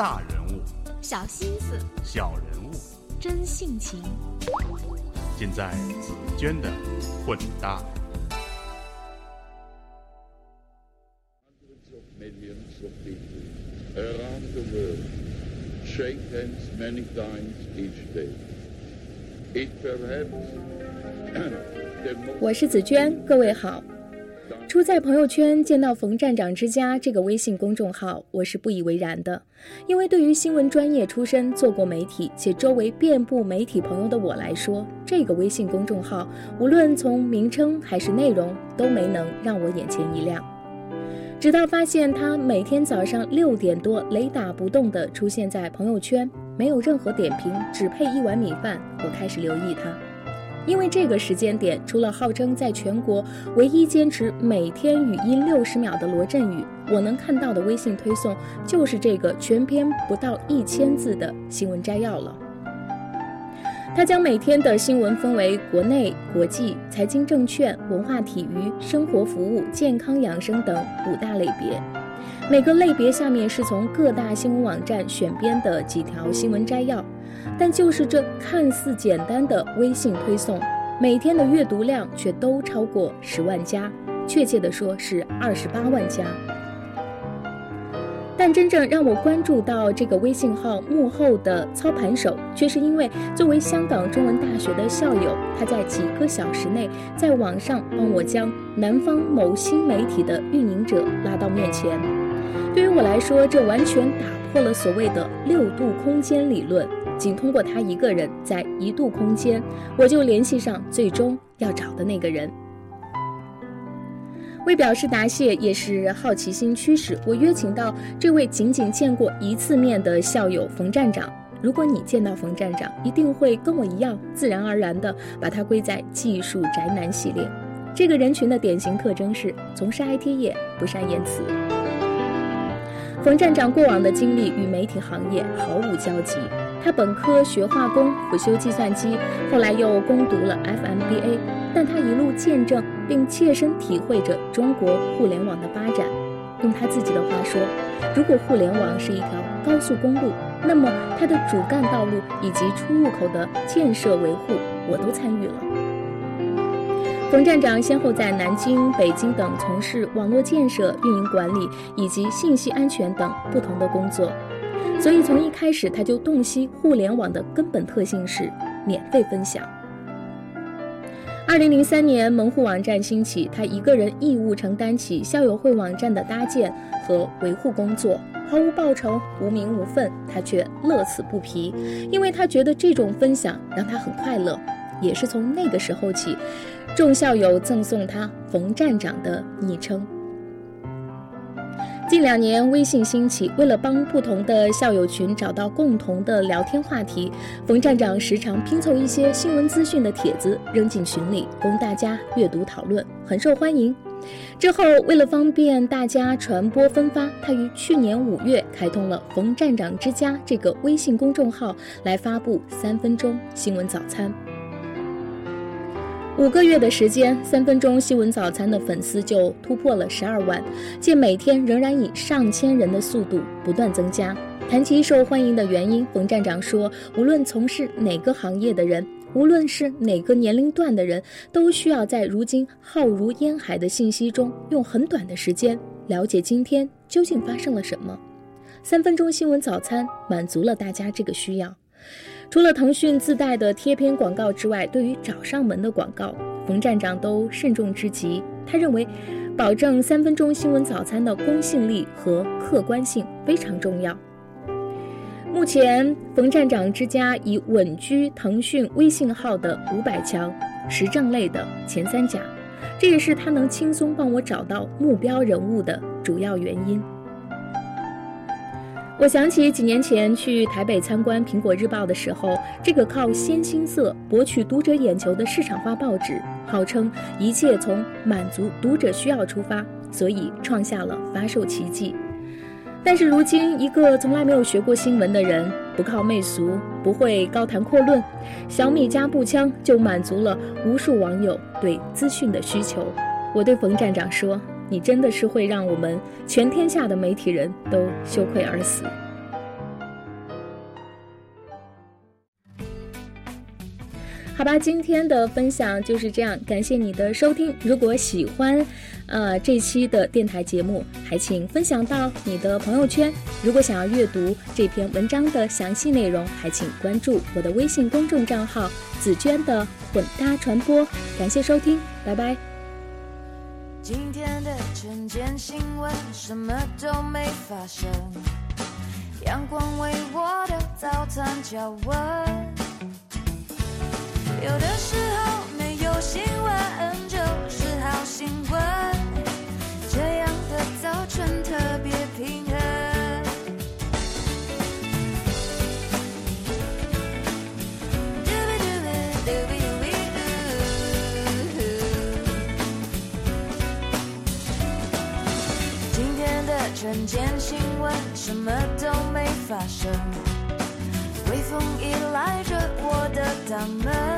大人物，小心思，小人物，真性情，尽在紫娟的混搭。Hundreds of millions of people around the world shake hands many times each day. It perhaps 我是紫娟，各位好。初在朋友圈见到“冯站长之家”这个微信公众号，我是不以为然的，因为对于新闻专业出身、做过媒体且周围遍布媒体朋友的我来说，这个微信公众号无论从名称还是内容，都没能让我眼前一亮。直到发现他每天早上六点多雷打不动地出现在朋友圈，没有任何点评，只配一碗米饭，我开始留意他。因为这个时间点，除了号称在全国唯一坚持每天语音六十秒的罗振宇，我能看到的微信推送就是这个全篇不到一千字的新闻摘要了。他将每天的新闻分为国内、国际、财经、证券、文化、体育、生活服务、健康养生等五大类别。每个类别下面是从各大新闻网站选编的几条新闻摘要，但就是这看似简单的微信推送，每天的阅读量却都超过十万加，确切的说是二十八万加。但真正让我关注到这个微信号幕后的操盘手，却是因为作为香港中文大学的校友，他在几个小时内在网上帮我将南方某新媒体的运营者拉到面前。对于我来说，这完全打破了所谓的六度空间理论。仅通过他一个人在一度空间，我就联系上最终要找的那个人。为表示答谢，也是好奇心驱使，我约请到这位仅仅见过一次面的校友冯站长。如果你见到冯站长，一定会跟我一样，自然而然地把他归在技术宅男系列。这个人群的典型特征是从事 IT 业，不善言辞。冯站长过往的经历与媒体行业毫无交集。他本科学化工，辅修计算机，后来又攻读了 FMBA。但他一路见证并切身体会着中国互联网的发展。用他自己的话说，如果互联网是一条高速公路，那么它的主干道路以及出入口的建设维护，我都参与了。冯站长先后在南京、北京等从事网络建设、运营管理以及信息安全等不同的工作，所以从一开始他就洞悉互联网的根本特性是免费分享。二零零三年，门户网站兴起，他一个人义务承担起校友会网站的搭建和维护工作，毫无报酬，无名无份，他却乐此不疲，因为他觉得这种分享让他很快乐。也是从那个时候起，众校友赠送他“冯站长”的昵称。近两年，微信兴起，为了帮不同的校友群找到共同的聊天话题，冯站长时常拼凑一些新闻资讯的帖子扔进群里，供大家阅读讨论，很受欢迎。之后，为了方便大家传播分发，他于去年五月开通了“冯站长之家”这个微信公众号，来发布三分钟新闻早餐。五个月的时间，三分钟新闻早餐的粉丝就突破了十二万，且每天仍然以上千人的速度不断增加。谈及受欢迎的原因，冯站长说：“无论从事哪个行业的人，无论是哪个年龄段的人，都需要在如今浩如烟海的信息中，用很短的时间了解今天究竟发生了什么。”三分钟新闻早餐满足了大家这个需要。除了腾讯自带的贴片广告之外，对于找上门的广告，冯站长都慎重之极。他认为，保证三分钟新闻早餐的公信力和客观性非常重要。目前，冯站长之家已稳居腾讯微信号的五百强时政类的前三甲，这也是他能轻松帮我找到目标人物的主要原因。我想起几年前去台北参观《苹果日报》的时候，这个靠鲜青色博取读者眼球的市场化报纸，号称一切从满足读者需要出发，所以创下了发售奇迹。但是如今，一个从来没有学过新闻的人，不靠媚俗，不会高谈阔论，小米加步枪就满足了无数网友对资讯的需求。我对冯站长说。你真的是会让我们全天下的媒体人都羞愧而死。好吧今天的分享就是这样感谢你的收听。如果喜欢呃这期的电台节目还请分享到你的朋友圈。如果想要阅读这篇文章的详细内容还请关注我的微信公众账号紫娟的混搭传播感谢收听拜拜。今天的晨间新闻，什么都没发生。阳光为我的早餐加温。有的时候没有新闻就是好新闻，这样的早晨天的晨间新闻什么都没发生，微风依赖着我的大门。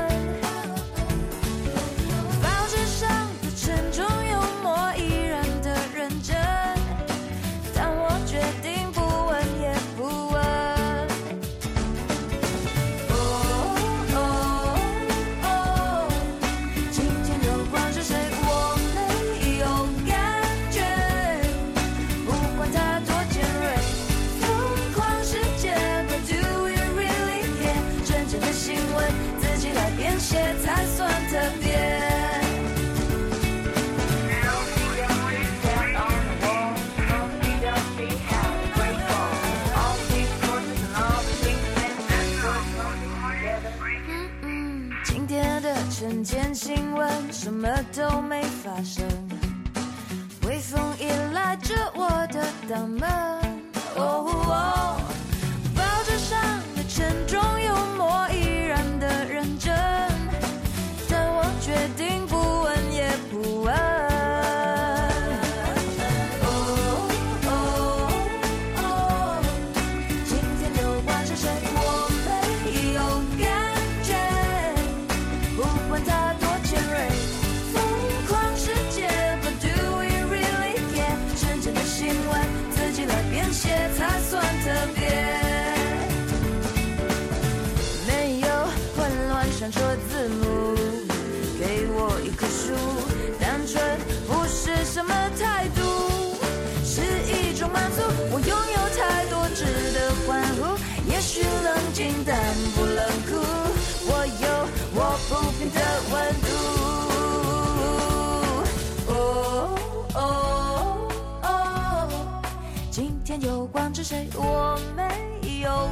的挡什么态度，是一种满足。我拥有太多值得欢呼，也许冷静但不冷酷。我有我不变的温度。哦哦哦，今天有关着谁，我没有